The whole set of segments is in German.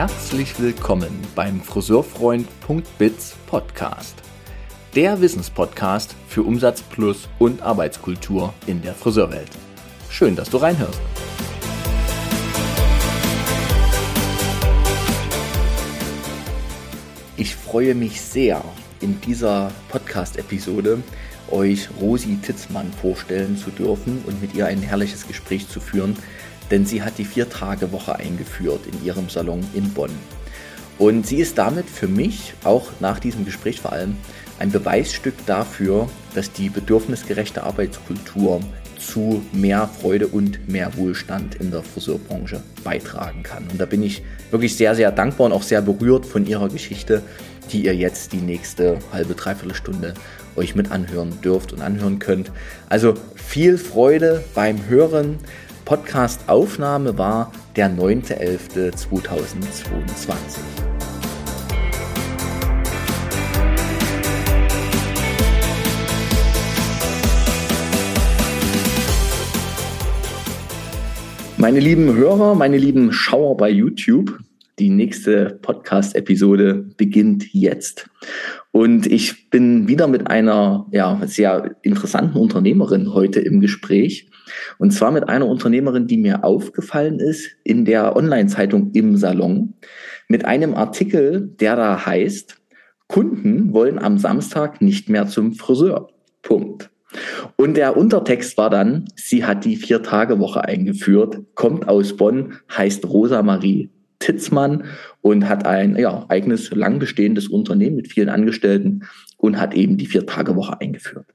Herzlich willkommen beim Friseurfreund.biz Podcast. Der Wissenspodcast für Umsatz plus und Arbeitskultur in der Friseurwelt. Schön, dass du reinhörst. Ich freue mich sehr, in dieser Podcast-Episode euch Rosi Titzmann vorstellen zu dürfen und mit ihr ein herrliches Gespräch zu führen, denn sie hat die Vier-Tage-Woche eingeführt in ihrem Salon in Bonn. Und sie ist damit für mich, auch nach diesem Gespräch vor allem, ein Beweisstück dafür, dass die bedürfnisgerechte Arbeitskultur zu mehr Freude und mehr Wohlstand in der Friseurbranche beitragen kann. Und da bin ich wirklich sehr, sehr dankbar und auch sehr berührt von ihrer Geschichte, die ihr jetzt die nächste halbe, dreiviertel Stunde euch mit anhören dürft und anhören könnt. Also viel Freude beim Hören. Podcast-Aufnahme war der 9.11.2022. Meine lieben Hörer, meine lieben Schauer bei YouTube, die nächste Podcast-Episode beginnt jetzt. Und ich bin wieder mit einer ja, sehr interessanten Unternehmerin heute im Gespräch. Und zwar mit einer Unternehmerin, die mir aufgefallen ist in der Online-Zeitung im Salon, mit einem Artikel, der da heißt, Kunden wollen am Samstag nicht mehr zum Friseur. Punkt. Und der Untertext war dann, sie hat die Vier-Tage-Woche eingeführt, kommt aus Bonn, heißt Rosa Marie Titzmann und hat ein ja, eigenes lang bestehendes Unternehmen mit vielen Angestellten und hat eben die Vier-Tage-Woche eingeführt.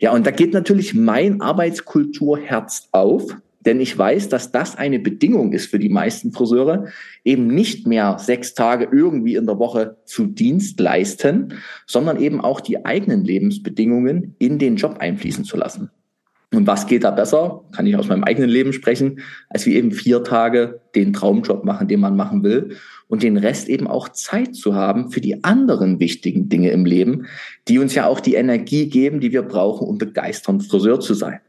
Ja, und da geht natürlich mein Arbeitskulturherz auf, denn ich weiß, dass das eine Bedingung ist für die meisten Friseure, eben nicht mehr sechs Tage irgendwie in der Woche zu Dienst leisten, sondern eben auch die eigenen Lebensbedingungen in den Job einfließen zu lassen. Und was geht da besser? Kann ich aus meinem eigenen Leben sprechen, als wie eben vier Tage den Traumjob machen, den man machen will und den Rest eben auch Zeit zu haben für die anderen wichtigen Dinge im Leben, die uns ja auch die Energie geben, die wir brauchen, um begeisternd Friseur zu sein.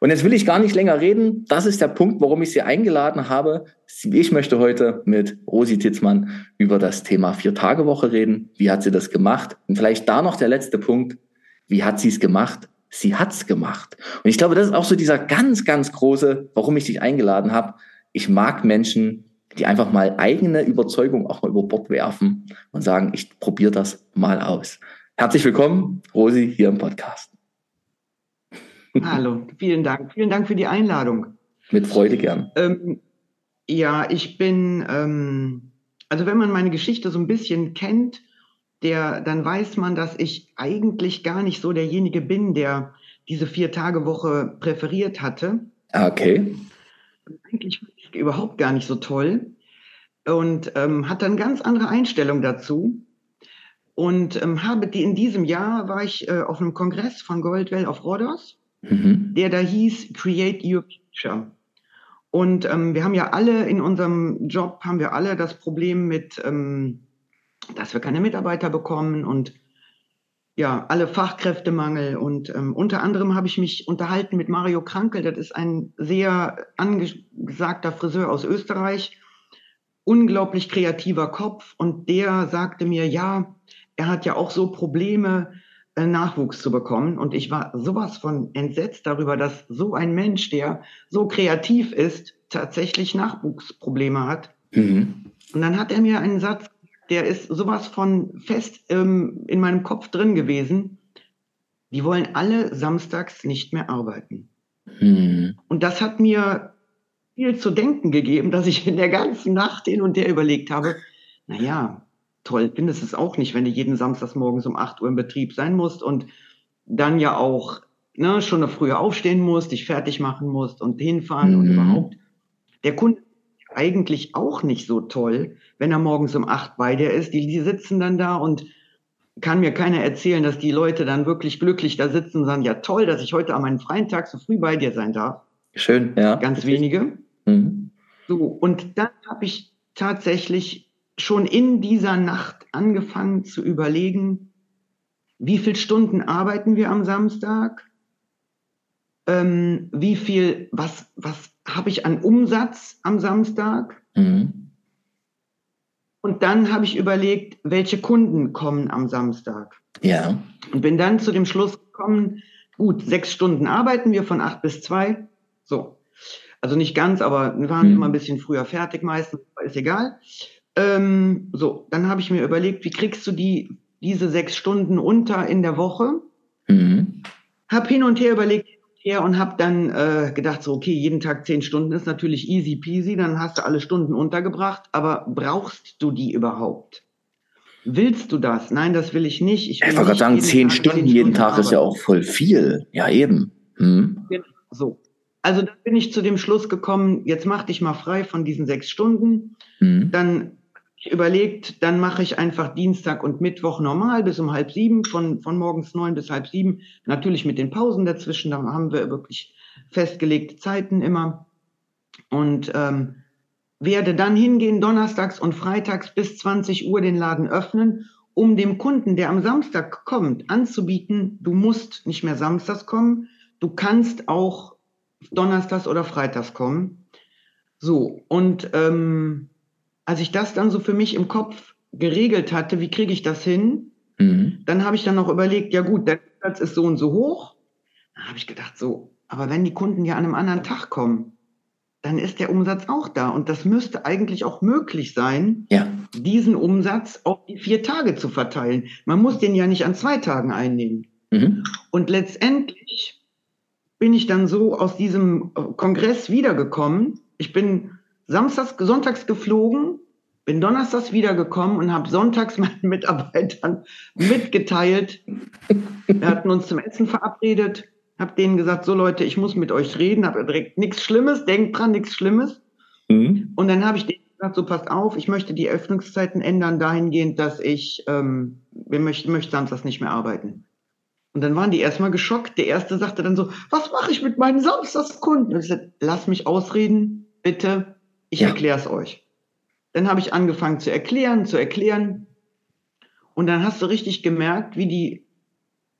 Und jetzt will ich gar nicht länger reden. Das ist der Punkt, warum ich Sie eingeladen habe. Ich möchte heute mit Rosi Titzmann über das Thema Vier-Tage-Woche reden. Wie hat sie das gemacht? Und vielleicht da noch der letzte Punkt. Wie hat sie es gemacht? sie hat's gemacht. Und ich glaube, das ist auch so dieser ganz, ganz große, warum ich dich eingeladen habe. Ich mag Menschen, die einfach mal eigene Überzeugung auch mal über Bord werfen und sagen, ich probiere das mal aus. Herzlich willkommen, Rosi, hier im Podcast. Hallo, vielen Dank. Vielen Dank für die Einladung. Mit Freude gern. Ähm, ja, ich bin, ähm, also wenn man meine Geschichte so ein bisschen kennt, der, dann weiß man, dass ich eigentlich gar nicht so derjenige bin, der diese Vier-Tage-Woche präferiert hatte. Ah, okay. Eigentlich überhaupt gar nicht so toll und ähm, hat dann ganz andere Einstellung dazu. Und ähm, habe die in diesem Jahr war ich äh, auf einem Kongress von Goldwell auf Rhodos, mhm. der da hieß Create Your Future. Und ähm, wir haben ja alle in unserem Job haben wir alle das Problem mit ähm, dass wir keine Mitarbeiter bekommen und ja, alle Fachkräftemangel. Und ähm, unter anderem habe ich mich unterhalten mit Mario Krankel, das ist ein sehr angesagter Friseur aus Österreich, unglaublich kreativer Kopf. Und der sagte mir, ja, er hat ja auch so Probleme, äh, Nachwuchs zu bekommen. Und ich war sowas von entsetzt darüber, dass so ein Mensch, der so kreativ ist, tatsächlich Nachwuchsprobleme hat. Mhm. Und dann hat er mir einen Satz der ist sowas von fest ähm, in meinem Kopf drin gewesen. Die wollen alle samstags nicht mehr arbeiten. Hm. Und das hat mir viel zu denken gegeben, dass ich in der ganzen Nacht hin und her überlegt habe, naja, toll findest es auch nicht, wenn du jeden Samstags morgens um 8 Uhr im Betrieb sein musst und dann ja auch ne, schon früher aufstehen musst, dich fertig machen musst und hinfahren mhm. und überhaupt. Der Kunde eigentlich auch nicht so toll, wenn er morgens um acht bei dir ist. Die, die sitzen dann da und kann mir keiner erzählen, dass die Leute dann wirklich glücklich da sitzen und sagen, ja toll, dass ich heute an meinem freien Tag so früh bei dir sein darf. Schön, ja. Ganz wenige. Mhm. So, und dann habe ich tatsächlich schon in dieser Nacht angefangen zu überlegen, wie viele Stunden arbeiten wir am Samstag? Ähm, wie viel, was, was habe ich an Umsatz am Samstag? Mhm. Und dann habe ich überlegt, welche Kunden kommen am Samstag. Ja. Und bin dann zu dem Schluss gekommen, gut, sechs Stunden arbeiten wir von acht bis zwei. So. Also nicht ganz, aber wir waren mhm. immer ein bisschen früher fertig meistens, ist egal. Ähm, so, dann habe ich mir überlegt, wie kriegst du die, diese sechs Stunden unter in der Woche? Mhm. Hab hin und her überlegt, her und habe dann äh, gedacht, so, okay, jeden Tag zehn Stunden ist natürlich easy peasy, dann hast du alle Stunden untergebracht, aber brauchst du die überhaupt? Willst du das? Nein, das will ich nicht. Ich, ich wollte gerade sagen, zehn Stunden jeden Tag ist ja auch voll viel. Ja, eben. Hm. Genau, so. Also dann bin ich zu dem Schluss gekommen, jetzt mach dich mal frei von diesen sechs Stunden. Hm. Dann überlegt, dann mache ich einfach Dienstag und Mittwoch normal bis um halb sieben, von, von morgens neun bis halb sieben. Natürlich mit den Pausen dazwischen, da haben wir wirklich festgelegte Zeiten immer. Und ähm, werde dann hingehen, donnerstags und freitags bis 20 Uhr den Laden öffnen, um dem Kunden, der am Samstag kommt, anzubieten, du musst nicht mehr samstags kommen, du kannst auch donnerstags oder freitags kommen. So, und ähm, als ich das dann so für mich im Kopf geregelt hatte, wie kriege ich das hin, mhm. dann habe ich dann noch überlegt, ja gut, der Platz ist so und so hoch. Dann habe ich gedacht, so, aber wenn die Kunden ja an einem anderen Tag kommen, dann ist der Umsatz auch da. Und das müsste eigentlich auch möglich sein, ja. diesen Umsatz auf die vier Tage zu verteilen. Man muss den ja nicht an zwei Tagen einnehmen. Mhm. Und letztendlich bin ich dann so aus diesem Kongress wiedergekommen. Ich bin samstags, sonntags geflogen, bin donnerstags wiedergekommen und habe sonntags meinen Mitarbeitern mitgeteilt. Wir hatten uns zum Essen verabredet, habe denen gesagt, so Leute, ich muss mit euch reden, habe direkt nichts Schlimmes, denkt dran, nichts Schlimmes. Mhm. Und dann habe ich denen gesagt, so passt auf, ich möchte die Öffnungszeiten ändern dahingehend, dass ich, ähm, wir möchten, möchte samstags nicht mehr arbeiten. Und dann waren die erstmal geschockt. Der erste sagte dann so, was mache ich mit meinen Samstagskunden? Und ich sagte, lass mich ausreden, bitte. Ich ja. erkläre es euch. Dann habe ich angefangen zu erklären, zu erklären. Und dann hast du richtig gemerkt, wie die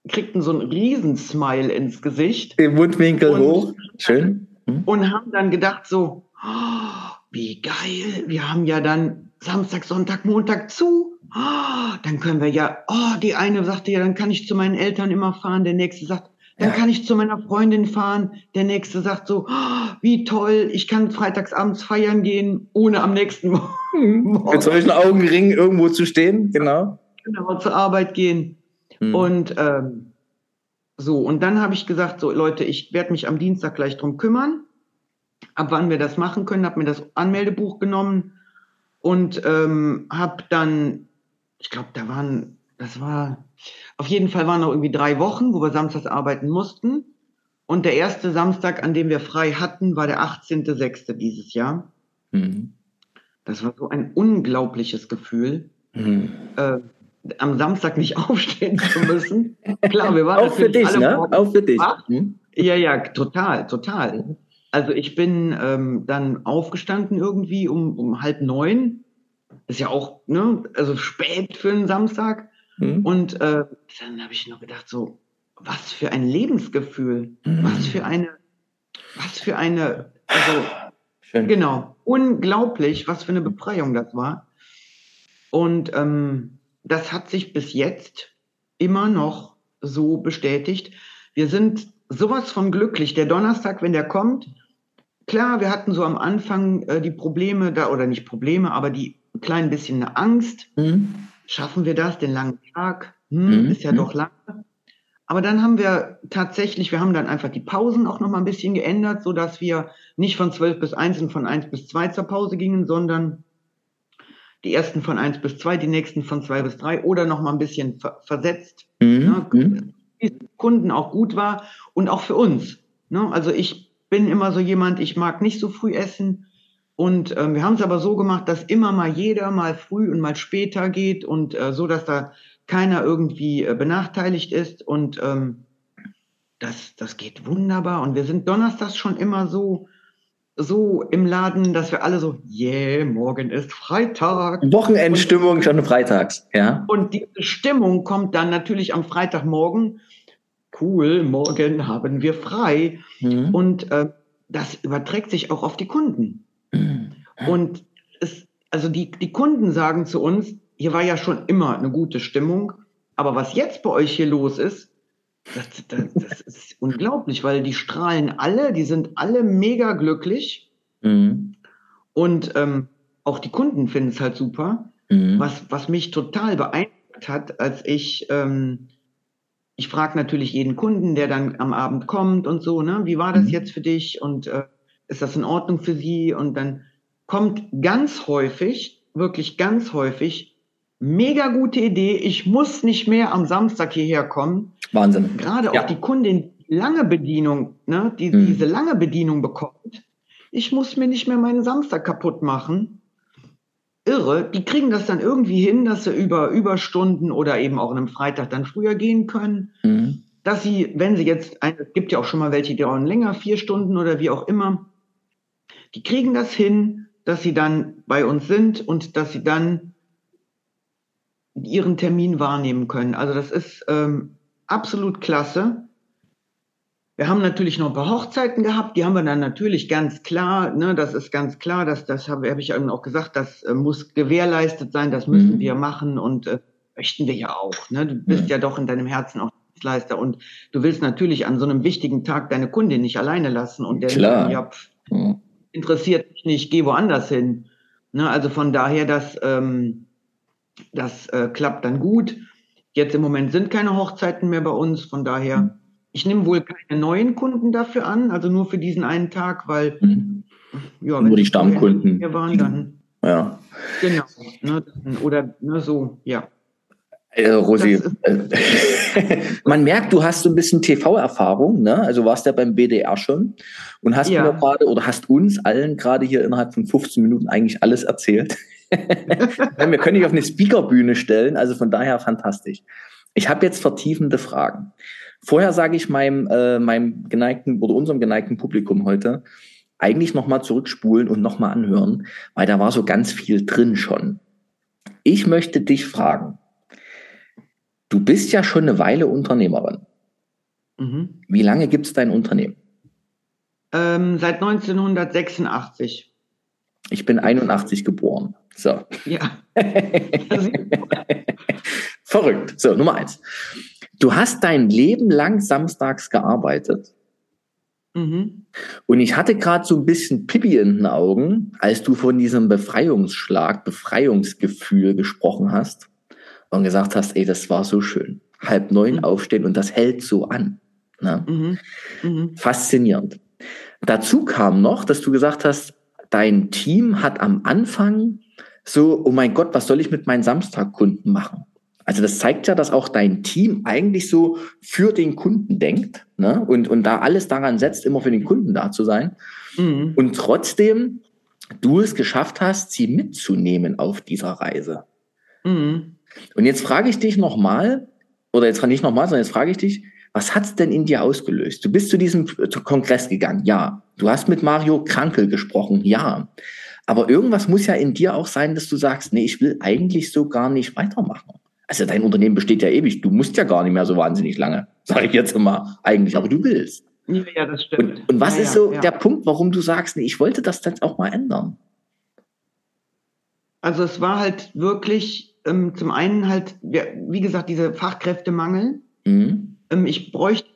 kriegten so einen Riesensmile ins Gesicht. Den Mundwinkel und, hoch. Schön. Hm. Und haben dann gedacht so, oh, wie geil, wir haben ja dann Samstag, Sonntag, Montag zu. Oh, dann können wir ja, oh, die eine sagte ja, dann kann ich zu meinen Eltern immer fahren. Der nächste sagt, dann ja. kann ich zu meiner Freundin fahren. Der nächste sagt so, oh, wie toll, ich kann freitagsabends feiern gehen, ohne am nächsten Morgen. Mit solchen Augenringen irgendwo zu stehen, genau. Genau, zur Arbeit gehen. Hm. Und ähm, so, und dann habe ich gesagt, so Leute, ich werde mich am Dienstag gleich drum kümmern, ab wann wir das machen können, habe mir das Anmeldebuch genommen und ähm, habe dann, ich glaube, da waren das war, auf jeden Fall waren noch irgendwie drei Wochen, wo wir samstags arbeiten mussten. Und der erste Samstag, an dem wir frei hatten, war der 18.06. dieses Jahr. Mhm. Das war so ein unglaubliches Gefühl, mhm. äh, am Samstag nicht aufstehen zu müssen. Klar, wir waren auch für dich, ne? Auch für dich. Mhm. Ja, ja, total, total. Also ich bin ähm, dann aufgestanden irgendwie um, um halb neun. Ist ja auch, ne, also spät für einen Samstag. Mhm. Und äh, dann habe ich noch gedacht, so, was für ein Lebensgefühl, mhm. was für eine, was für eine, also, Schön. genau, unglaublich, was für eine Befreiung das war. Und ähm, das hat sich bis jetzt immer noch so bestätigt. Wir sind sowas von glücklich. Der Donnerstag, wenn der kommt, klar, wir hatten so am Anfang äh, die Probleme da, oder nicht Probleme, aber die klein bisschen eine Angst. Mhm schaffen wir das, den langen Tag? Hm, mhm. Ist ja mhm. doch lang. Aber dann haben wir tatsächlich, wir haben dann einfach die Pausen auch noch mal ein bisschen geändert, so dass wir nicht von zwölf bis eins und von eins bis zwei zur Pause gingen, sondern die ersten von eins bis zwei, die nächsten von zwei bis drei oder noch mal ein bisschen ver versetzt. Mhm. Ne, mhm. Kunden auch gut war und auch für uns. Ne? Also ich bin immer so jemand, ich mag nicht so früh essen. Und ähm, wir haben es aber so gemacht, dass immer mal jeder mal früh und mal später geht und äh, so, dass da keiner irgendwie äh, benachteiligt ist. Und ähm, das, das geht wunderbar. Und wir sind donnerstags schon immer so, so im Laden, dass wir alle so, yeah, morgen ist Freitag. Wochenendstimmung schon freitags, ja. Und diese Stimmung kommt dann natürlich am Freitagmorgen. Cool, morgen haben wir frei. Mhm. Und äh, das überträgt sich auch auf die Kunden. Und es also die, die Kunden sagen zu uns, hier war ja schon immer eine gute Stimmung, aber was jetzt bei euch hier los ist, das, das, das ist unglaublich, weil die strahlen alle, die sind alle mega glücklich. Mhm. Und ähm, auch die Kunden finden es halt super. Mhm. Was, was mich total beeindruckt hat, als ich, ähm, ich frage natürlich jeden Kunden, der dann am Abend kommt und so, ne, wie war das mhm. jetzt für dich und äh, ist das in Ordnung für Sie? Und dann kommt ganz häufig, wirklich ganz häufig, mega gute Idee, ich muss nicht mehr am Samstag hierher kommen. Wahnsinn. Gerade ja. auch die Kundin, lange Bedienung, ne, die mhm. diese lange Bedienung bekommt, ich muss mir nicht mehr meinen Samstag kaputt machen. Irre, die kriegen das dann irgendwie hin, dass sie über Überstunden oder eben auch an einem Freitag dann früher gehen können. Mhm. Dass sie, wenn sie jetzt, es gibt ja auch schon mal welche, die dauern länger, vier Stunden oder wie auch immer, die kriegen das hin, dass sie dann bei uns sind und dass sie dann ihren Termin wahrnehmen können. Also das ist ähm, absolut klasse. Wir haben natürlich noch ein paar Hochzeiten gehabt, die haben wir dann natürlich ganz klar, ne, das ist ganz klar, dass das habe hab ich eben auch gesagt, das äh, muss gewährleistet sein, das müssen mhm. wir machen und äh, möchten wir ja auch. Ne? Du bist ja. ja doch in deinem Herzen auch Dienstleister und du willst natürlich an so einem wichtigen Tag deine Kundin nicht alleine lassen und der klar. ja, pff, mhm. Interessiert mich nicht, geh woanders hin. Ne? Also von daher, dass ähm, das äh, klappt dann gut. Jetzt im Moment sind keine Hochzeiten mehr bei uns, von daher, mhm. ich nehme wohl keine neuen Kunden dafür an, also nur für diesen einen Tag, weil mhm. ja, nur die Stammkunden hier waren, dann ja. Genau, ne, oder ne, so, ja. Äh, Rosi, äh, man merkt, du hast so ein bisschen TV-Erfahrung, ne? Also warst ja beim BDR schon und hast ja. mir gerade oder hast uns allen gerade hier innerhalb von 15 Minuten eigentlich alles erzählt. wir können dich auf eine Speakerbühne stellen, also von daher fantastisch. Ich habe jetzt vertiefende Fragen. Vorher sage ich meinem, äh, meinem geneigten oder unserem geneigten Publikum heute, eigentlich nochmal zurückspulen und nochmal anhören, weil da war so ganz viel drin schon. Ich möchte dich fragen, du bist ja schon eine Weile Unternehmerin. Mhm. Wie lange gibt es dein Unternehmen? Ähm, seit 1986. Ich bin 81 geboren. So. Ja. Verrückt. So, Nummer eins. Du hast dein Leben lang samstags gearbeitet. Mhm. Und ich hatte gerade so ein bisschen Pipi in den Augen, als du von diesem Befreiungsschlag, Befreiungsgefühl gesprochen hast und gesagt hast, ey, das war so schön. Halb neun mhm. aufstehen und das hält so an. Ne? Mhm. Mhm. Faszinierend. Dazu kam noch, dass du gesagt hast, dein Team hat am Anfang so, oh mein Gott, was soll ich mit meinen Samstagkunden machen? Also das zeigt ja, dass auch dein Team eigentlich so für den Kunden denkt ne? und, und da alles daran setzt, immer für den Kunden da zu sein. Mhm. Und trotzdem du es geschafft hast, sie mitzunehmen auf dieser Reise. Mhm. Und jetzt frage ich dich nochmal, oder jetzt nicht nochmal, sondern jetzt frage ich dich, was hat's denn in dir ausgelöst? Du bist zu diesem Kongress gegangen, ja. Du hast mit Mario Krankel gesprochen, ja. Aber irgendwas muss ja in dir auch sein, dass du sagst, nee, ich will eigentlich so gar nicht weitermachen. Also dein Unternehmen besteht ja ewig. Du musst ja gar nicht mehr so wahnsinnig lange, sage ich jetzt immer eigentlich, aber du willst. Ja, das stimmt. Und, und was ja, ist so ja. der Punkt, warum du sagst, nee, ich wollte das dann auch mal ändern? Also es war halt wirklich ähm, zum einen halt, wie gesagt, dieser Fachkräftemangel. Mhm. Ähm, ich bräuchte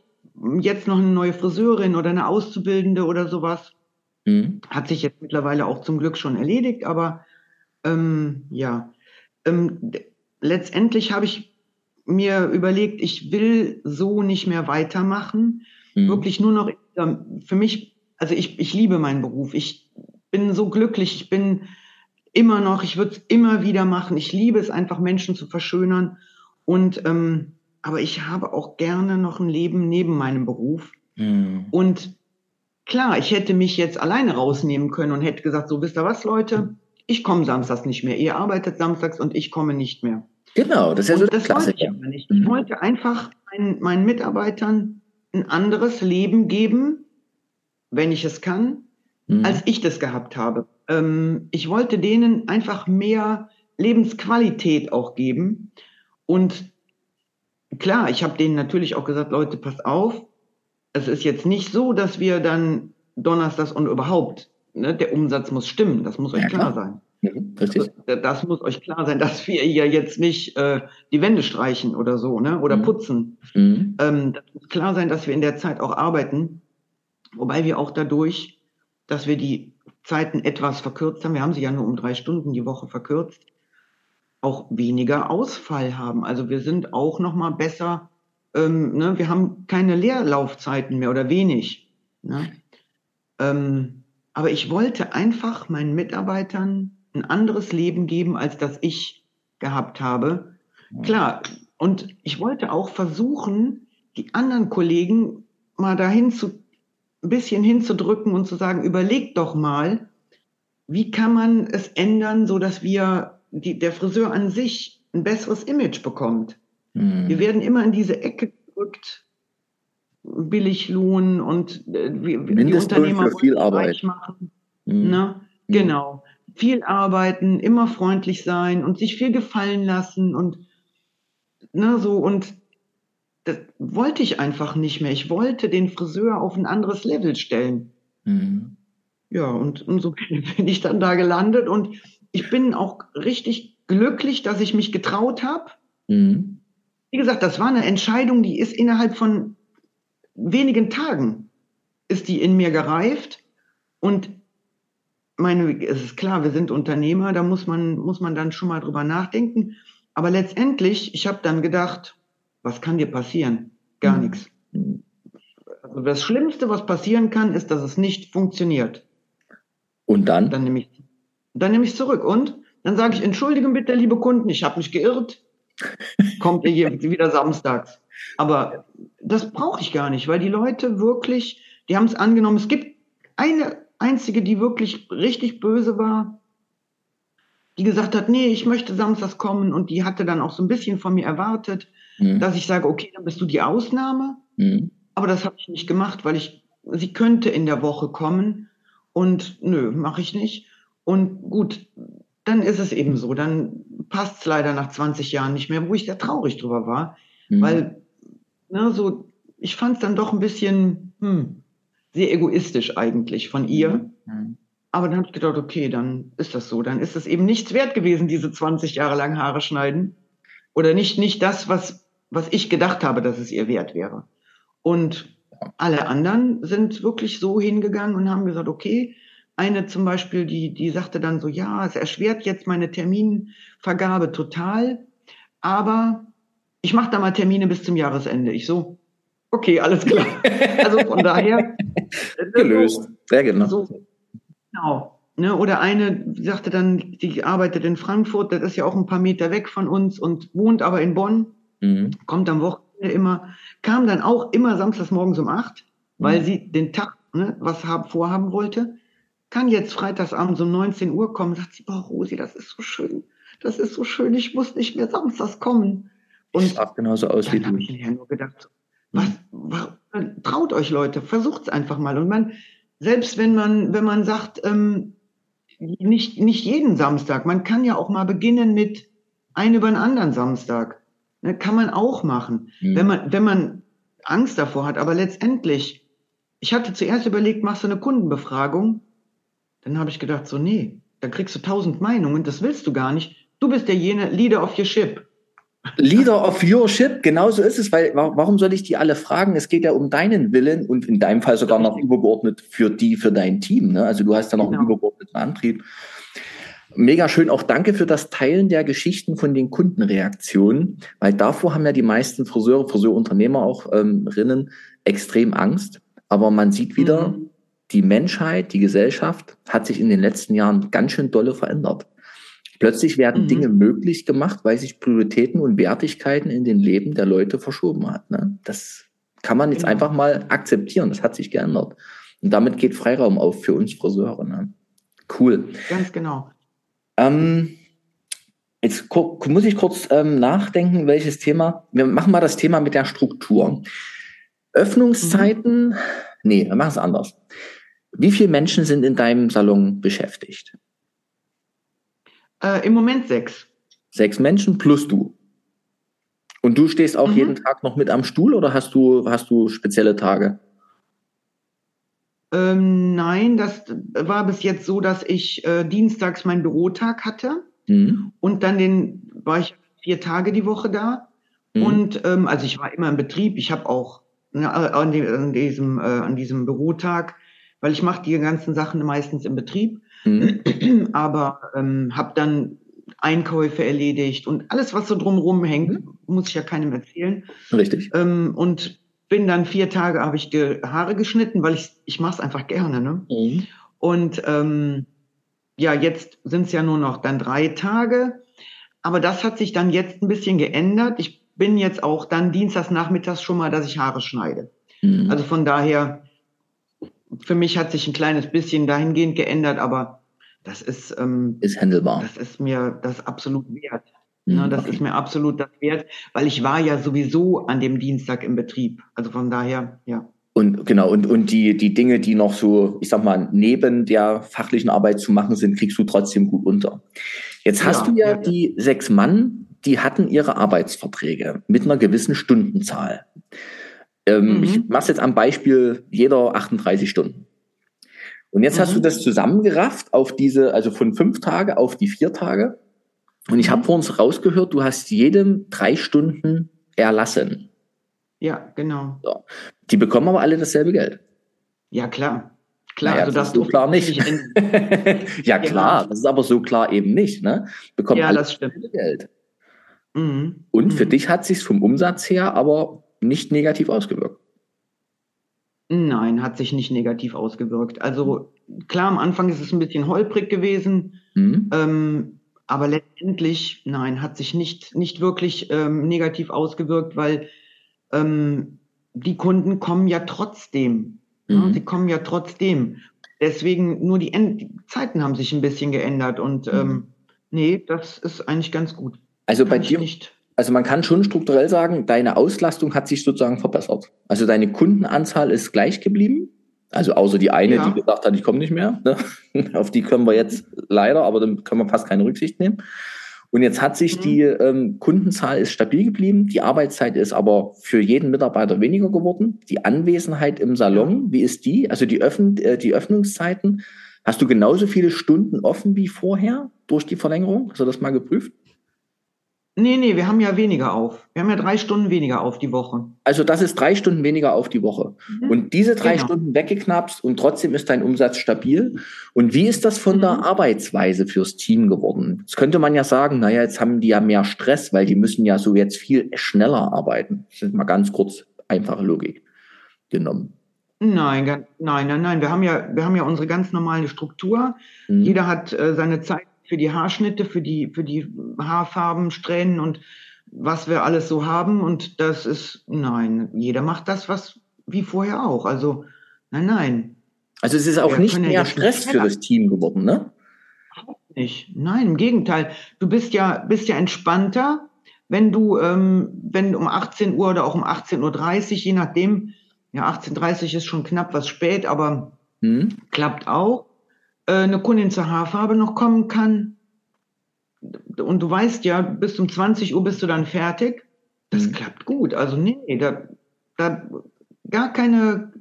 jetzt noch eine neue Friseurin oder eine Auszubildende oder sowas. Mhm. Hat sich jetzt mittlerweile auch zum Glück schon erledigt, aber ähm, ja, ähm, letztendlich habe ich mir überlegt, ich will so nicht mehr weitermachen. Mhm. Wirklich nur noch, für mich, also ich, ich liebe meinen Beruf. Ich bin so glücklich. Ich bin immer noch, ich würde es immer wieder machen. Ich liebe es einfach, Menschen zu verschönern. Und ähm, aber ich habe auch gerne noch ein Leben neben meinem Beruf. Mhm. Und Klar, ich hätte mich jetzt alleine rausnehmen können und hätte gesagt, so wisst ihr was, Leute, ich komme samstags nicht mehr. Ihr arbeitet samstags und ich komme nicht mehr. Genau, das ist ja so das Wollte ich, aber nicht. ich wollte einfach meinen, meinen Mitarbeitern ein anderes Leben geben, wenn ich es kann, mhm. als ich das gehabt habe. Ähm, ich wollte denen einfach mehr Lebensqualität auch geben. Und klar, ich habe denen natürlich auch gesagt, Leute, passt auf, es ist jetzt nicht so, dass wir dann donnerstags und überhaupt, ne, der Umsatz muss stimmen, das muss euch ja, klar. klar sein. Mhm. Also, das muss euch klar sein, dass wir ja jetzt nicht äh, die Wände streichen oder so, ne? Oder mhm. putzen. Mhm. Ähm, das muss klar sein, dass wir in der Zeit auch arbeiten, wobei wir auch dadurch, dass wir die Zeiten etwas verkürzt haben, wir haben sie ja nur um drei Stunden die Woche verkürzt, auch weniger Ausfall haben. Also wir sind auch noch mal besser. Ähm, ne? Wir haben keine Leerlaufzeiten mehr oder wenig. Ne? Ähm, aber ich wollte einfach meinen Mitarbeitern ein anderes Leben geben, als das ich gehabt habe. Klar, und ich wollte auch versuchen, die anderen Kollegen mal dahin zu, ein bisschen hinzudrücken und zu sagen, überlegt doch mal, wie kann man es ändern, so dass wir, die, der Friseur an sich ein besseres Image bekommt. Mhm. Wir werden immer in diese Ecke gedrückt, Billiglohn und äh, die Unternehmer für viel Arbeit machen. Mhm. Ne? Mhm. Genau viel arbeiten, immer freundlich sein und sich viel gefallen lassen und ne, so und das wollte ich einfach nicht mehr. Ich wollte den Friseur auf ein anderes Level stellen. Mhm. Ja, und, und so bin ich dann da gelandet und ich bin auch richtig glücklich, dass ich mich getraut habe. Mhm. Wie gesagt, das war eine Entscheidung, die ist innerhalb von wenigen Tagen ist die in mir gereift und meine, es ist klar, wir sind Unternehmer, da muss man, muss man dann schon mal drüber nachdenken. Aber letztendlich, ich habe dann gedacht, was kann dir passieren? Gar mhm. nichts. Also das Schlimmste, was passieren kann, ist, dass es nicht funktioniert. Und dann? Dann nehme ich, dann nehme ich zurück. Und dann sage ich, entschuldigen bitte, liebe Kunden, ich habe mich geirrt. Kommt ihr hier wieder samstags. Aber das brauche ich gar nicht, weil die Leute wirklich, die haben es angenommen. Es gibt eine einzige, die wirklich richtig böse war, die gesagt hat, nee, ich möchte samstags kommen und die hatte dann auch so ein bisschen von mir erwartet, mhm. dass ich sage, okay, dann bist du die Ausnahme. Mhm. Aber das habe ich nicht gemacht, weil ich, sie könnte in der Woche kommen und nö, mache ich nicht. Und gut, dann ist es eben so. Dann passt es leider nach 20 Jahren nicht mehr, wo ich sehr traurig drüber war, mhm. weil ne, so, ich fand es dann doch ein bisschen, hm, sehr egoistisch eigentlich von ihr. Mhm. Aber dann habe ich gedacht, okay, dann ist das so. Dann ist es eben nichts wert gewesen, diese 20 Jahre lang Haare schneiden. Oder nicht, nicht das, was, was ich gedacht habe, dass es ihr wert wäre. Und alle anderen sind wirklich so hingegangen und haben gesagt, okay, eine zum Beispiel, die, die sagte dann so, ja, es erschwert jetzt meine Terminvergabe total, aber ich mache da mal Termine bis zum Jahresende. Ich so, Okay, alles klar. Also von daher. Gelöst. Sehr genau. So, genau. Ne, oder eine sagte dann, die arbeitet in Frankfurt, das ist ja auch ein paar Meter weg von uns und wohnt aber in Bonn, mhm. kommt am Wochenende immer, kam dann auch immer samstags morgens um acht, weil mhm. sie den Tag ne, was haben, vorhaben wollte, kann jetzt freitagsabends um 19 Uhr kommen, sagt sie, boah, Rosi, das ist so schön, das ist so schön, ich muss nicht mehr samstags kommen. Und ich sah genauso aus wie du. Ich mir nur gedacht, was, was, traut euch Leute, versucht's einfach mal. Und man, selbst wenn man, wenn man sagt, ähm, nicht, nicht jeden Samstag, man kann ja auch mal beginnen mit ein über den anderen Samstag. Ne, kann man auch machen, mhm. wenn man, wenn man Angst davor hat. Aber letztendlich, ich hatte zuerst überlegt, machst du eine Kundenbefragung? Dann habe ich gedacht, so, nee, da kriegst du tausend Meinungen, das willst du gar nicht. Du bist der jene Leader of your ship. Leader of your ship, genau so ist es, weil warum soll ich die alle fragen? Es geht ja um deinen Willen und in deinem Fall sogar noch übergeordnet für die, für dein Team. Ne? Also du hast ja noch genau. einen übergeordneten Antrieb. Mega schön. Auch danke für das Teilen der Geschichten von den Kundenreaktionen, weil davor haben ja die meisten Friseure, Friseurunternehmer auch ähm, Rinnen extrem Angst. Aber man sieht wieder, mhm. die Menschheit, die Gesellschaft hat sich in den letzten Jahren ganz schön dolle verändert. Plötzlich werden mhm. Dinge möglich gemacht, weil sich Prioritäten und Wertigkeiten in den Leben der Leute verschoben hat. Ne? Das kann man jetzt genau. einfach mal akzeptieren. Das hat sich geändert. Und damit geht Freiraum auf für uns Friseure. Ne? Cool. Ganz genau. Ähm, jetzt muss ich kurz ähm, nachdenken, welches Thema. Wir machen mal das Thema mit der Struktur. Öffnungszeiten. Mhm. Nee, wir machen es anders. Wie viele Menschen sind in deinem Salon beschäftigt? Äh, Im Moment sechs. Sechs Menschen plus du. Und du stehst auch mhm. jeden Tag noch mit am Stuhl oder hast du, hast du spezielle Tage? Ähm, nein, das war bis jetzt so, dass ich äh, dienstags meinen Bürotag hatte mhm. und dann den war ich vier Tage die Woche da. Mhm. Und ähm, also ich war immer im Betrieb. Ich habe auch ne, an, die, an, diesem äh, an diesem Bürotag, weil ich mache die ganzen Sachen meistens im Betrieb, mhm. aber ähm, habe dann Einkäufe erledigt und alles, was so drumherum hängt, mhm. muss ich ja keinem erzählen. Richtig. Ähm, und bin dann vier Tage, habe ich die Haare geschnitten, weil ich, ich mache es einfach gerne. Ne? Mhm. Und ähm, ja, jetzt sind es ja nur noch dann drei Tage. Aber das hat sich dann jetzt ein bisschen geändert. Ich bin jetzt auch dann dienstags nachmittags schon mal, dass ich Haare schneide. Mhm. Also von daher, für mich hat sich ein kleines bisschen dahingehend geändert, aber das ist, ähm, ist handelbar. Das ist mir das absolut wert. Mhm, ne, das okay. ist mir absolut das wert, weil ich war ja sowieso an dem Dienstag im Betrieb. Also von daher, ja. Und genau, und, und die, die Dinge, die noch so, ich sag mal, neben der fachlichen Arbeit zu machen sind, kriegst du trotzdem gut unter. Jetzt hast ja, du ja, ja, die sechs Mann, die hatten ihre Arbeitsverträge mit einer gewissen Stundenzahl. Ähm, mhm. Ich mache jetzt am Beispiel jeder 38 Stunden. Und jetzt mhm. hast du das zusammengerafft auf diese, also von fünf Tage auf die vier Tage. Und ich habe mhm. vor uns rausgehört, du hast jedem drei Stunden erlassen. Ja, genau. So. Die bekommen aber alle dasselbe Geld. Ja, klar. Klar, naja, also das, das so klar nicht. ja, klar, das ist aber so klar eben nicht. Ne? Bekommen ja, alle das stimmt. Geld. Mhm. Und mhm. für dich hat sich vom Umsatz her aber nicht negativ ausgewirkt. Nein, hat sich nicht negativ ausgewirkt. Also klar, am Anfang ist es ein bisschen holprig gewesen, mhm. ähm, aber letztendlich, nein, hat sich nicht, nicht wirklich ähm, negativ ausgewirkt, weil ähm, die Kunden kommen ja trotzdem. Ne? Mhm. Ja, sie kommen ja trotzdem. Deswegen nur die, End die Zeiten haben sich ein bisschen geändert und mhm. ähm, nee, das ist eigentlich ganz gut. Also bei dir nicht. Also man kann schon strukturell sagen, deine Auslastung hat sich sozusagen verbessert. Also deine Kundenanzahl ist gleich geblieben. Also außer die eine, ja. die gesagt hat, ich komme nicht mehr. Ne? Auf die können wir jetzt leider, aber dann können wir fast keine Rücksicht nehmen. Und jetzt hat sich mhm. die ähm, Kundenzahl ist stabil geblieben, die Arbeitszeit ist aber für jeden Mitarbeiter weniger geworden. Die Anwesenheit im Salon, wie ist die? Also die, Öffn äh, die Öffnungszeiten, hast du genauso viele Stunden offen wie vorher durch die Verlängerung? Hast du das mal geprüft? Nee, nee, wir haben ja weniger auf. Wir haben ja drei Stunden weniger auf die Woche. Also das ist drei Stunden weniger auf die Woche. Mhm. Und diese drei genau. Stunden weggeknapst und trotzdem ist dein Umsatz stabil. Und wie ist das von mhm. der Arbeitsweise fürs Team geworden? Jetzt könnte man ja sagen, naja, jetzt haben die ja mehr Stress, weil die müssen ja so jetzt viel schneller arbeiten. Das ist mal ganz kurz einfache Logik genommen. Nein, nein, nein, nein. Wir haben ja, wir haben ja unsere ganz normale Struktur. Mhm. Jeder hat äh, seine Zeit für die Haarschnitte, für die, für die Haarfarben, Strähnen und was wir alles so haben. Und das ist, nein, jeder macht das, was wie vorher auch. Also, nein, nein. Also es ist auch wir nicht mehr Stress für das Team geworden, ne? Nicht. Nein, im Gegenteil. Du bist ja, bist ja entspannter, wenn du, ähm, wenn um 18 Uhr oder auch um 18.30 Uhr, je nachdem, ja, 18.30 Uhr ist schon knapp was spät, aber hm. klappt auch eine Kundin zur Haarfarbe noch kommen kann. Und du weißt ja, bis um 20 Uhr bist du dann fertig. Das mhm. klappt gut. Also nee, da, da gar keine,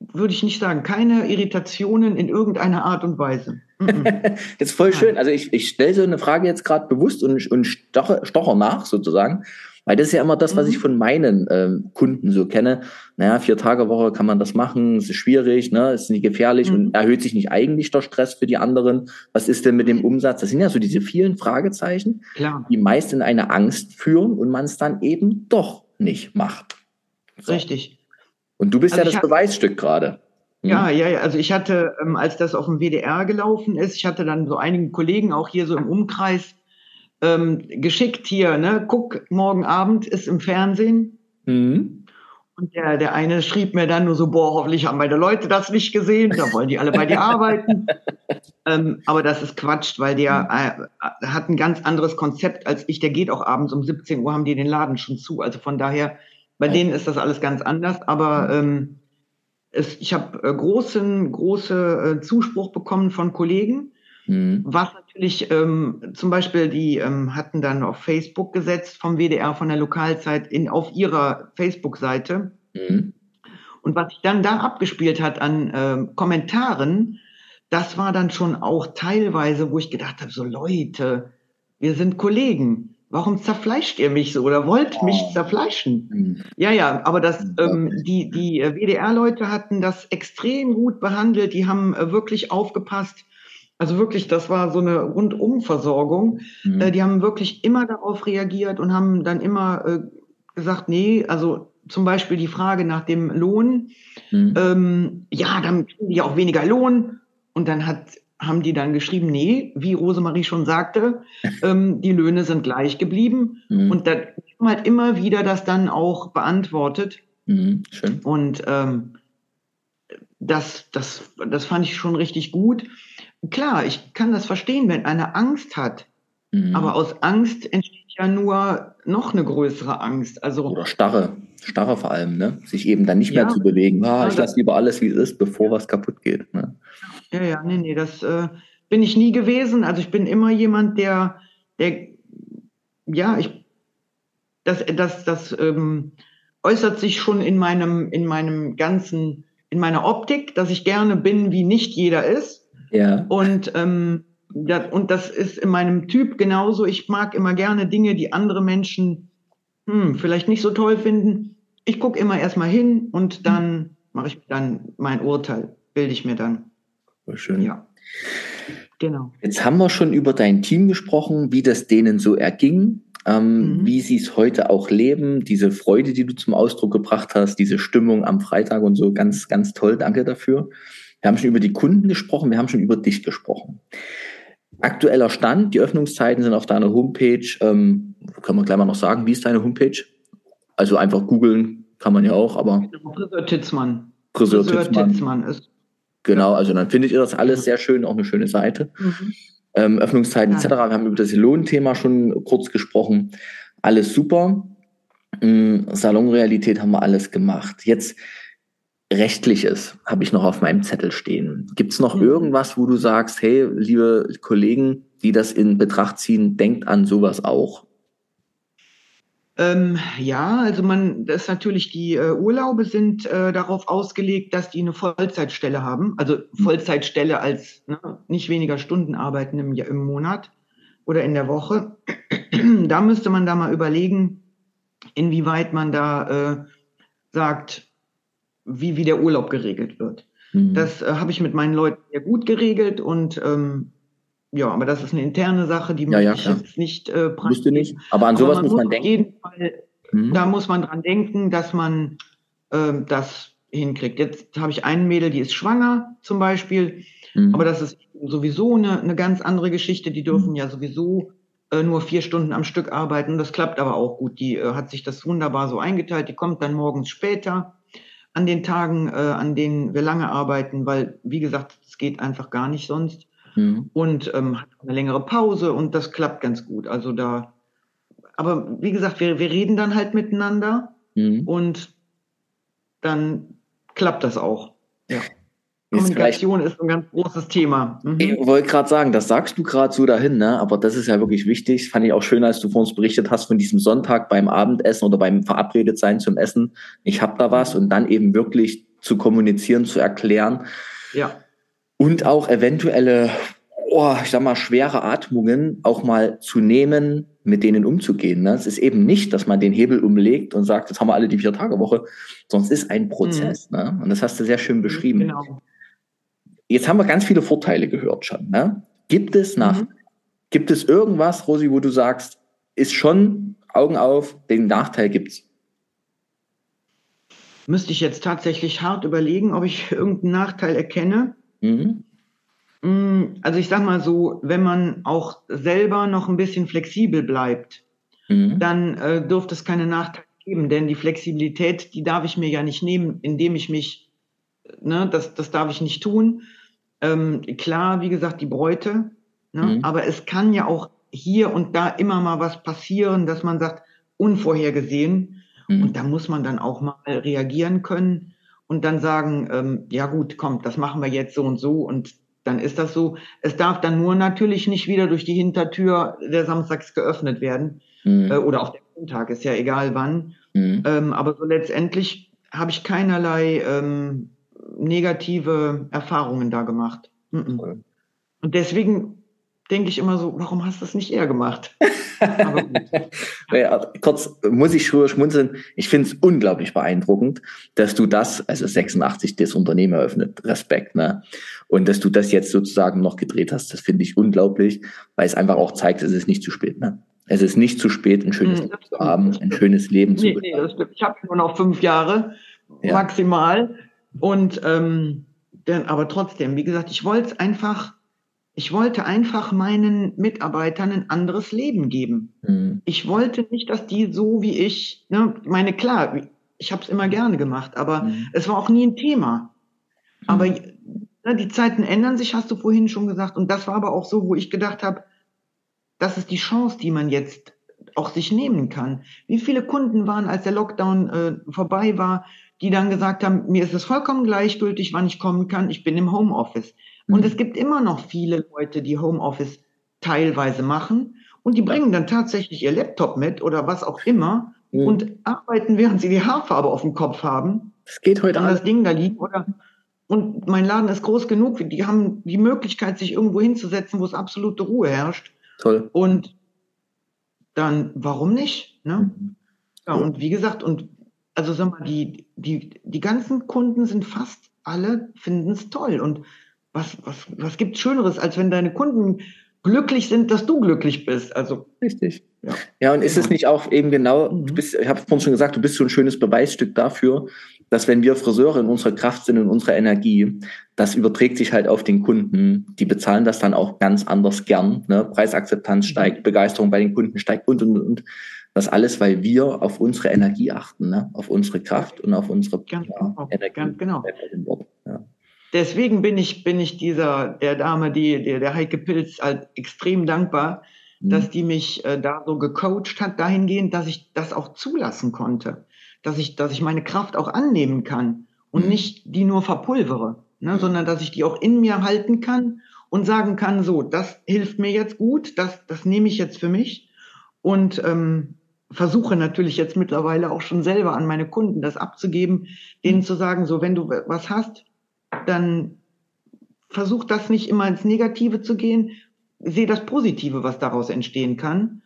würde ich nicht sagen, keine Irritationen in irgendeiner Art und Weise. das ist voll schön. Also ich, ich stelle so eine Frage jetzt gerade bewusst und, und stoche, stocher nach sozusagen, weil das ist ja immer das, was ich mhm. von meinen ähm, Kunden so kenne. Naja, vier Tage Woche kann man das machen, es ist schwierig, ne, ist nicht gefährlich mhm. und erhöht sich nicht eigentlich der Stress für die anderen. Was ist denn mit dem Umsatz? Das sind ja so diese vielen Fragezeichen, Klar. die meist in eine Angst führen und man es dann eben doch nicht macht. So. Richtig. Und du bist also ja das Beweisstück gerade. Ja, mhm. ja, ja. Also ich hatte, ähm, als das auf dem WDR gelaufen ist, ich hatte dann so einigen Kollegen auch hier so im Umkreis, ähm, geschickt hier, ne, guck, morgen Abend ist im Fernsehen. Mhm. Und der, der eine schrieb mir dann nur so, boah, hoffentlich haben meine Leute das nicht gesehen, da wollen die alle bei dir arbeiten. ähm, aber das ist Quatsch, weil der äh, hat ein ganz anderes Konzept als ich. Der geht auch abends um 17 Uhr, haben die den Laden schon zu. Also von daher, bei denen ist das alles ganz anders. Aber ähm, es, ich habe äh, großen, große äh, Zuspruch bekommen von Kollegen Mhm. Was natürlich ähm, zum Beispiel, die ähm, hatten dann auf Facebook gesetzt vom WDR, von der Lokalzeit, in, auf ihrer Facebook-Seite. Mhm. Und was sich dann da abgespielt hat an äh, Kommentaren, das war dann schon auch teilweise, wo ich gedacht habe, so Leute, wir sind Kollegen. Warum zerfleischt ihr mich so oder wollt mich zerfleischen? Mhm. Ja, ja, aber das, ähm, die, die WDR-Leute hatten das extrem gut behandelt. Die haben äh, wirklich aufgepasst. Also wirklich, das war so eine Rundumversorgung. Mhm. Äh, die haben wirklich immer darauf reagiert und haben dann immer äh, gesagt, nee, also zum Beispiel die Frage nach dem Lohn. Mhm. Ähm, ja, dann kriegen die auch weniger Lohn. Und dann hat, haben die dann geschrieben, nee, wie Rosemarie schon sagte, ähm, die Löhne sind gleich geblieben. Mhm. Und da haben halt immer wieder das dann auch beantwortet. Mhm, schön. Und ähm, das, das, das fand ich schon richtig gut. Klar, ich kann das verstehen, wenn einer Angst hat. Mhm. Aber aus Angst entsteht ja nur noch eine größere Angst. Also Oder Starre, Starre vor allem, ne? Sich eben dann nicht ja. mehr zu bewegen. Ah, ich lasse lieber alles, wie es ist, bevor was kaputt geht. Ne? Ja, ja, nee, nee, das äh, bin ich nie gewesen. Also ich bin immer jemand, der, der, ja, ich, das, das, das ähm, äußert sich schon in meinem, in meinem ganzen, in meiner Optik, dass ich gerne bin, wie nicht jeder ist. Ja. Und ähm, das, und das ist in meinem Typ genauso. Ich mag immer gerne Dinge, die andere Menschen hm, vielleicht nicht so toll finden. Ich gucke immer erstmal hin und dann mache ich dann mein Urteil, bilde ich mir dann. Schön. Ja. Genau. Jetzt haben wir schon über dein Team gesprochen, wie das denen so erging, ähm, mhm. wie sie es heute auch leben, diese Freude, die du zum Ausdruck gebracht hast, diese Stimmung am Freitag und so, ganz, ganz toll. Danke dafür. Wir haben schon über die Kunden gesprochen, wir haben schon über dich gesprochen. Aktueller Stand, die Öffnungszeiten sind auf deiner Homepage. Ähm, kann man gleich mal noch sagen, wie ist deine Homepage? Also einfach googeln kann man ja auch, aber. Friseur Titzmann. Friseur, Titzmann. Titzmann ist. Genau, also dann findet ihr das alles sehr schön, auch eine schöne Seite. Mhm. Ähm, Öffnungszeiten ja. etc. Wir haben über das Lohnthema schon kurz gesprochen. Alles super. Ähm, Salonrealität haben wir alles gemacht. Jetzt Rechtliches habe ich noch auf meinem Zettel stehen. Gibt es noch mhm. irgendwas, wo du sagst, hey, liebe Kollegen, die das in Betracht ziehen, denkt an sowas auch? Ähm, ja, also man, das ist natürlich die äh, Urlaube sind äh, darauf ausgelegt, dass die eine Vollzeitstelle haben, also mhm. Vollzeitstelle als ne, nicht weniger Stunden arbeiten im, im Monat oder in der Woche. da müsste man da mal überlegen, inwieweit man da äh, sagt, wie, wie der Urlaub geregelt wird. Mhm. Das äh, habe ich mit meinen Leuten sehr gut geregelt und ähm, ja, aber das ist eine interne Sache, die ja, ja, ich jetzt nicht äh, praktisch. nicht, aber an sowas aber muss man denken. jeden Fall, mhm. Da muss man dran denken, dass man äh, das hinkriegt. Jetzt habe ich einen Mädel, die ist schwanger zum Beispiel, mhm. aber das ist sowieso eine, eine ganz andere Geschichte. Die dürfen mhm. ja sowieso äh, nur vier Stunden am Stück arbeiten. Das klappt aber auch gut. Die äh, hat sich das wunderbar so eingeteilt. Die kommt dann morgens später an den Tagen, äh, an denen wir lange arbeiten, weil, wie gesagt, es geht einfach gar nicht sonst. Mhm. Und ähm, hat eine längere Pause und das klappt ganz gut. Also da, aber wie gesagt, wir, wir reden dann halt miteinander mhm. und dann klappt das auch. Ja. Kommunikation ist ein ganz großes Thema. Mhm. Ich wollte gerade sagen, das sagst du gerade so dahin, ne? aber das ist ja wirklich wichtig. Fand ich auch schön, als du vor uns berichtet hast von diesem Sonntag beim Abendessen oder beim Verabredetsein zum Essen. Ich habe da was und dann eben wirklich zu kommunizieren, zu erklären. Ja. Und auch eventuelle, oh, ich sag mal, schwere Atmungen auch mal zu nehmen, mit denen umzugehen. Ne? Es ist eben nicht, dass man den Hebel umlegt und sagt, jetzt haben wir alle die Vier-Tage-Woche, es ist ein Prozess. Mhm. Ne? Und das hast du sehr schön beschrieben. Genau. Jetzt haben wir ganz viele Vorteile gehört schon. Ne? Gibt es nach, mhm. gibt es irgendwas, Rosi, wo du sagst, ist schon Augen auf, den Nachteil gibt's? Müsste ich jetzt tatsächlich hart überlegen, ob ich irgendeinen Nachteil erkenne. Mhm. Mm, also ich sag mal so, wenn man auch selber noch ein bisschen flexibel bleibt, mhm. dann äh, dürfte es keine Nachteile geben, denn die Flexibilität, die darf ich mir ja nicht nehmen, indem ich mich, ne, das, das darf ich nicht tun. Ähm, klar, wie gesagt, die Bräute, ne? Mhm. aber es kann ja auch hier und da immer mal was passieren, dass man sagt, unvorhergesehen. Mhm. Und da muss man dann auch mal reagieren können und dann sagen, ähm, ja gut, kommt, das machen wir jetzt so und so und dann ist das so. Es darf dann nur natürlich nicht wieder durch die Hintertür der Samstags geöffnet werden mhm. äh, oder auch der Montag, ist ja egal wann. Mhm. Ähm, aber so letztendlich habe ich keinerlei ähm, negative Erfahrungen da gemacht. Und deswegen denke ich immer so, warum hast du das nicht eher gemacht? ja, kurz muss ich schon schmunzeln. Ich finde es unglaublich beeindruckend, dass du das, also 86 das Unternehmen eröffnet, Respekt, ne? Und dass du das jetzt sozusagen noch gedreht hast, das finde ich unglaublich, weil es einfach auch zeigt, es ist nicht zu spät, ne? Es ist nicht zu spät, ein schönes hm, Leben zu haben, ein schönes Leben zu nee, nee. Ich habe nur noch fünf Jahre ja. maximal. Und ähm, denn, aber trotzdem, wie gesagt, ich wollte einfach, ich wollte einfach meinen Mitarbeitern ein anderes Leben geben. Mhm. Ich wollte nicht, dass die so wie ich, ne, meine klar, ich habe es immer gerne gemacht, aber mhm. es war auch nie ein Thema. Mhm. Aber ne, die Zeiten ändern sich, hast du vorhin schon gesagt, und das war aber auch so, wo ich gedacht habe, das ist die Chance, die man jetzt auch sich nehmen kann. Wie viele Kunden waren, als der Lockdown äh, vorbei war, die dann gesagt haben, mir ist es vollkommen gleichgültig, wann ich kommen kann, ich bin im Homeoffice. Mhm. Und es gibt immer noch viele Leute, die Homeoffice teilweise machen und die bringen dann tatsächlich ihr Laptop mit oder was auch immer mhm. und arbeiten, während sie die Haarfarbe auf dem Kopf haben. Das geht heute an das Ding da liegt oder und mein Laden ist groß genug, die haben die Möglichkeit, sich irgendwo hinzusetzen, wo es absolute Ruhe herrscht. Toll. Und dann, warum nicht? Ne? Mhm. Ja, und wie gesagt, und also sag mal, die, die, die ganzen Kunden sind fast alle, finden es toll. Und was, was, was gibt Schöneres, als wenn deine Kunden glücklich sind, dass du glücklich bist? Also. Richtig. Ja, ja und ist es nicht auch eben genau, mhm. du bist, ich habe vorhin schon gesagt, du bist so ein schönes Beweisstück dafür, dass wenn wir Friseure in unserer Kraft sind, in unserer Energie, das überträgt sich halt auf den Kunden. Die bezahlen das dann auch ganz anders gern. Ne? Preisakzeptanz mhm. steigt, Begeisterung bei den Kunden steigt und, und, und. Das alles, weil wir auf unsere Energie achten, ne? auf unsere Kraft und auf unsere ganz ja, genau. Energie. Ganz genau. Ja. Deswegen bin ich, bin ich dieser, der Dame, die, der, der Heike Pilz halt extrem dankbar, mhm. dass die mich äh, da so gecoacht hat, dahingehend, dass ich das auch zulassen konnte. Dass ich, dass ich meine Kraft auch annehmen kann und mhm. nicht die nur verpulvere, ne, sondern dass ich die auch in mir halten kann und sagen kann, so, das hilft mir jetzt gut, das, das nehme ich jetzt für mich. Und ähm, versuche natürlich jetzt mittlerweile auch schon selber an meine Kunden das abzugeben, denen mhm. zu sagen, so wenn du was hast, dann versuch das nicht immer ins Negative zu gehen, sehe das Positive, was daraus entstehen kann.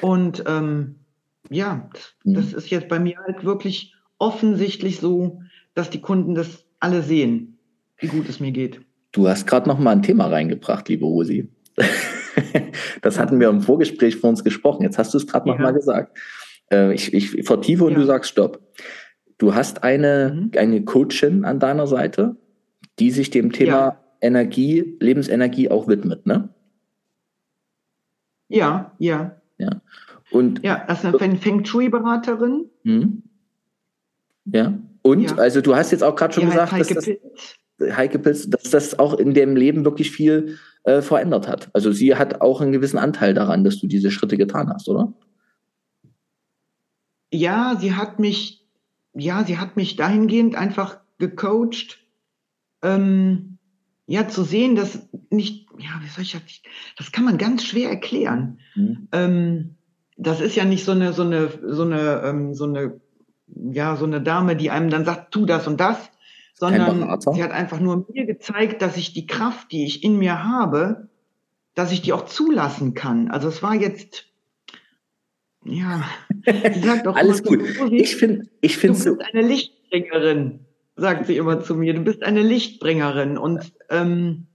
Und ähm, ja, mhm. das ist jetzt bei mir halt wirklich offensichtlich so, dass die Kunden das alle sehen, wie gut es mir geht. Du hast gerade noch mal ein Thema reingebracht, liebe Rosi. das hatten wir im Vorgespräch vor uns gesprochen. Jetzt hast du es gerade ja. nochmal gesagt. Äh, ich, ich vertiefe und ja. du sagst Stopp. Du hast eine, mhm. eine Coachin an deiner Seite, die sich dem Thema ja. Energie, Lebensenergie auch widmet, ne? Ja, ja. Ja. Und ja, das ist eine Feng Shui-Beraterin. Mhm. Ja. Und, ja. also du hast jetzt auch gerade schon die gesagt, Heike dass das, Heike Pilz, dass das auch in dem Leben wirklich viel äh, verändert hat. Also sie hat auch einen gewissen Anteil daran, dass du diese Schritte getan hast, oder? Ja, sie hat mich, ja, sie hat mich dahingehend einfach gecoacht, ähm, ja, zu sehen, dass nicht, ja, wie soll ich das, das kann man ganz schwer erklären. Mhm. Ähm, das ist ja nicht so eine, so eine, so eine, ähm, so eine, ja, so eine Dame, die einem dann sagt, tu das und das, sondern sie hat einfach nur mir gezeigt, dass ich die Kraft, die ich in mir habe, dass ich die auch zulassen kann. Also es war jetzt, ja, sie sagt auch alles gut. ich finde, ich finde du bist eine Lichtbringerin, sagt sie immer zu mir. Du bist eine Lichtbringerin und ähm,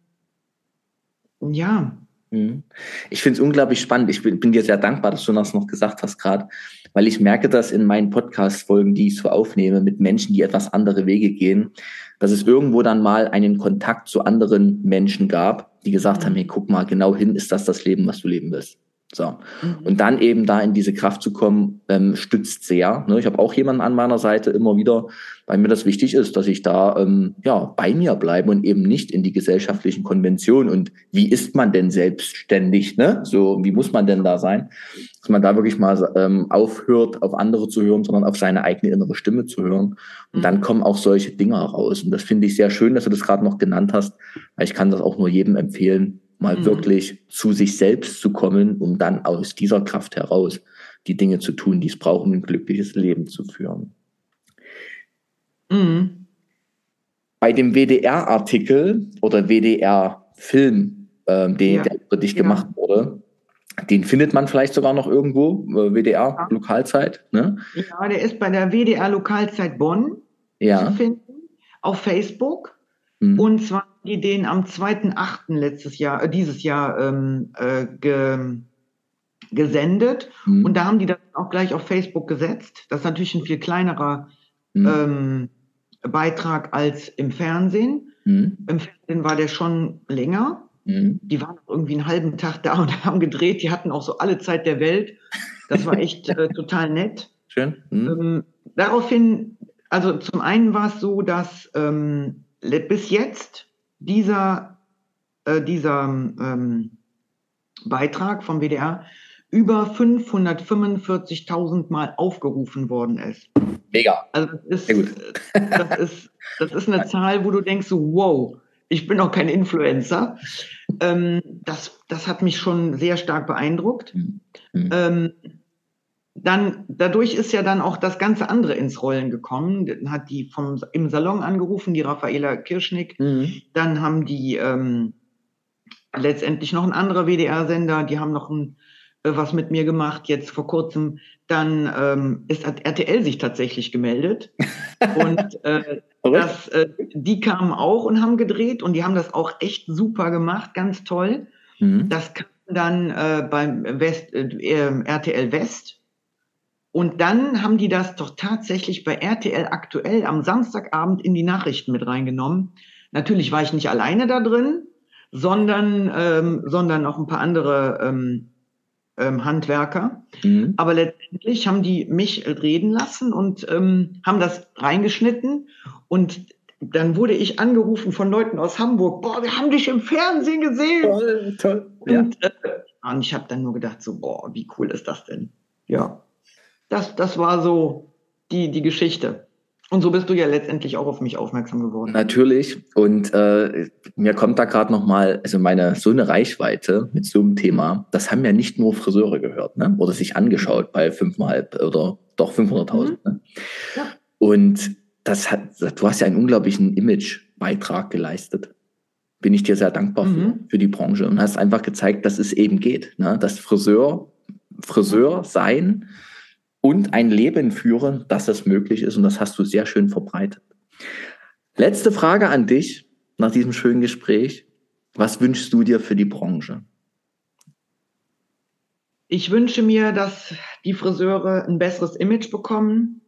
ja. Mhm. Ich finde es unglaublich spannend. Ich bin, bin, dir sehr dankbar, dass du das noch gesagt hast gerade, weil ich merke das in meinen Podcast-Folgen, die ich so aufnehme, mit Menschen, die etwas andere Wege gehen, dass es irgendwo dann mal einen Kontakt zu anderen Menschen gab, die gesagt mhm. haben, hey, guck mal, genau hin ist das das Leben, was du leben willst. So. Mhm. Und dann eben da in diese Kraft zu kommen, ähm, stützt sehr. Ne? Ich habe auch jemanden an meiner Seite immer wieder, weil mir das wichtig ist, dass ich da ähm, ja bei mir bleibe und eben nicht in die gesellschaftlichen Konventionen. Und wie ist man denn selbstständig? Ne? So, wie muss man denn da sein? Dass man da wirklich mal ähm, aufhört, auf andere zu hören, sondern auf seine eigene innere Stimme zu hören. Und dann mhm. kommen auch solche Dinge raus. Und das finde ich sehr schön, dass du das gerade noch genannt hast, weil ich kann das auch nur jedem empfehlen, mal mhm. wirklich zu sich selbst zu kommen, um dann aus dieser Kraft heraus die Dinge zu tun, die es braucht, um ein glückliches Leben zu führen. Mhm. Bei dem WDR-Artikel oder WDR-Film, äh, den, ja. der über dich ja. gemacht wurde, den findet man vielleicht sogar noch irgendwo, äh, WDR ja. Lokalzeit. Ne? Ja, der ist bei der WDR Lokalzeit Bonn ja. zu finden, auf Facebook. Mhm. Und zwar die den am 2.8. letztes Jahr, äh, dieses Jahr ähm, äh, ge, gesendet. Mhm. Und da haben die das auch gleich auf Facebook gesetzt. Das ist natürlich ein viel kleinerer mhm. ähm, Beitrag als im Fernsehen. Mhm. Im Fernsehen war der schon länger. Mhm. Die waren irgendwie einen halben Tag da und haben gedreht. Die hatten auch so alle Zeit der Welt. Das war echt äh, total nett. Schön. Mhm. Ähm, daraufhin, also zum einen war es so, dass ähm, bis jetzt dieser, äh, dieser ähm, Beitrag vom WDR über 545.000 Mal aufgerufen worden ist. Mega. Also das ist, das ist, das ist eine Zahl, wo du denkst wow, ich bin auch kein Influencer. Ähm, das, das hat mich schon sehr stark beeindruckt. Mhm. Ähm, dann, dadurch ist ja dann auch das ganze andere ins Rollen gekommen. Dann hat die vom, im Salon angerufen, die Raffaela Kirschnick. Mhm. Dann haben die ähm, letztendlich noch ein anderer WDR-Sender, die haben noch ein äh, was mit mir gemacht, jetzt vor kurzem. Dann ähm, ist hat RTL sich tatsächlich gemeldet. und äh, das, äh, die kamen auch und haben gedreht und die haben das auch echt super gemacht, ganz toll. Mhm. Das kam dann äh, beim West, äh, RTL West. Und dann haben die das doch tatsächlich bei RTL aktuell am Samstagabend in die Nachrichten mit reingenommen. Natürlich war ich nicht alleine da drin, sondern, ähm, sondern noch ein paar andere ähm, ähm, Handwerker. Mhm. Aber letztendlich haben die mich reden lassen und ähm, haben das reingeschnitten. Und dann wurde ich angerufen von Leuten aus Hamburg. Boah, wir haben dich im Fernsehen gesehen. Toll, toll. Und, ja. äh, und ich habe dann nur gedacht, so, boah, wie cool ist das denn? Ja, das, das war so die, die Geschichte. Und so bist du ja letztendlich auch auf mich aufmerksam geworden. Natürlich. Und äh, mir kommt da gerade noch mal, also meine so eine Reichweite mit so einem Thema, das haben ja nicht nur Friseure gehört, ne? Oder sich angeschaut bei fünfeinhalb oder doch 500.000. Mhm. Ne? Ja. Und das hat, du hast ja einen unglaublichen Imagebeitrag geleistet. Bin ich dir sehr dankbar mhm. für, für die Branche und hast einfach gezeigt, dass es eben geht, ne? dass Friseur, Friseur sein und ein Leben führen, dass das möglich ist. Und das hast du sehr schön verbreitet. Letzte Frage an dich nach diesem schönen Gespräch. Was wünschst du dir für die Branche? Ich wünsche mir, dass die Friseure ein besseres Image bekommen,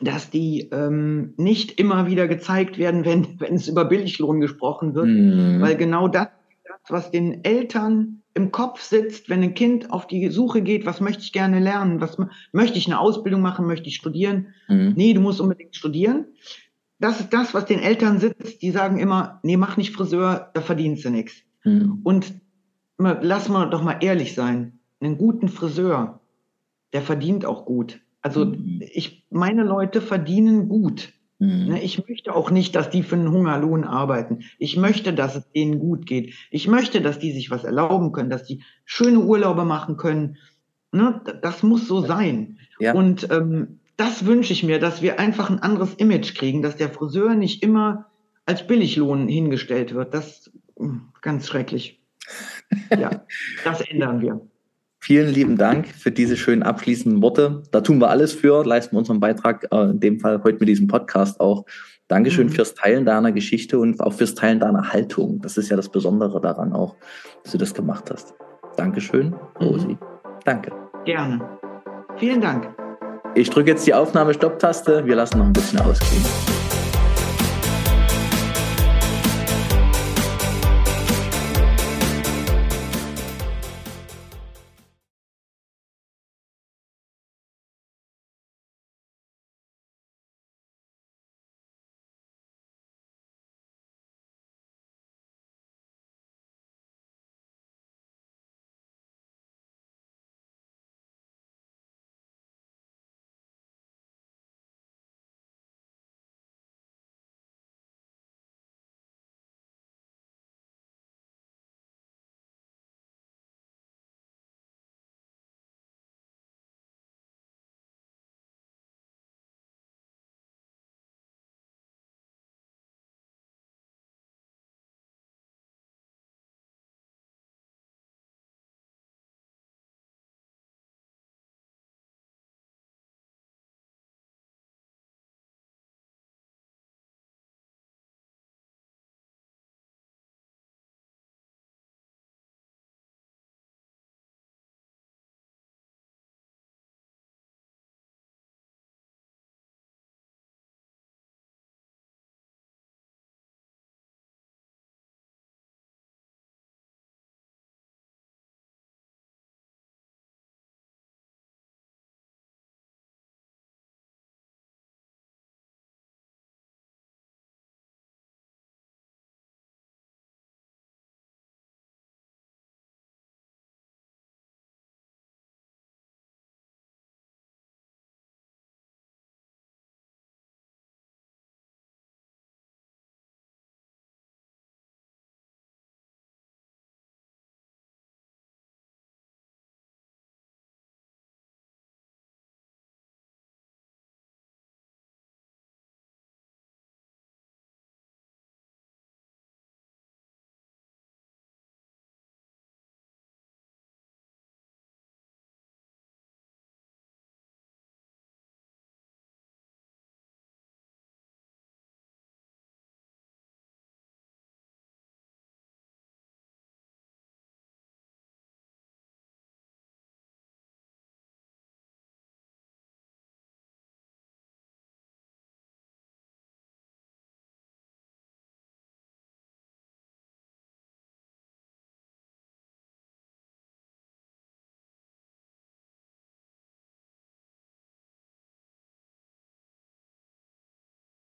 dass die ähm, nicht immer wieder gezeigt werden, wenn, wenn es über Billiglohn gesprochen wird, mhm. weil genau das, was den Eltern im Kopf sitzt, wenn ein Kind auf die Suche geht, was möchte ich gerne lernen, was möchte ich eine Ausbildung machen, möchte ich studieren? Mhm. Nee, du musst unbedingt studieren. Das ist das, was den Eltern sitzt, die sagen immer, nee, mach nicht Friseur, da verdienst du nichts. Mhm. Und lass mal doch mal ehrlich sein, einen guten Friseur, der verdient auch gut. Also mhm. ich, meine Leute verdienen gut. Mhm. Ne, ich möchte auch nicht, dass die für einen Hungerlohn arbeiten. Ich möchte, dass es denen gut geht. Ich möchte, dass die sich was erlauben können, dass die schöne Urlaube machen können. Ne, das muss so sein. Ja. Und ähm, das wünsche ich mir, dass wir einfach ein anderes Image kriegen, dass der Friseur nicht immer als Billiglohn hingestellt wird. Das ist hm, ganz schrecklich. Ja, das ändern wir. Vielen lieben Dank für diese schönen abschließenden Worte. Da tun wir alles für, leisten wir unseren Beitrag, äh, in dem Fall heute mit diesem Podcast auch. Dankeschön mhm. fürs Teilen deiner Geschichte und auch fürs Teilen deiner Haltung. Das ist ja das Besondere daran auch, dass du das gemacht hast. Dankeschön, Rosi. Mhm. Danke. Gerne. Vielen Dank. Ich drücke jetzt die Aufnahme-Stopp-Taste. Wir lassen noch ein bisschen ausklingen.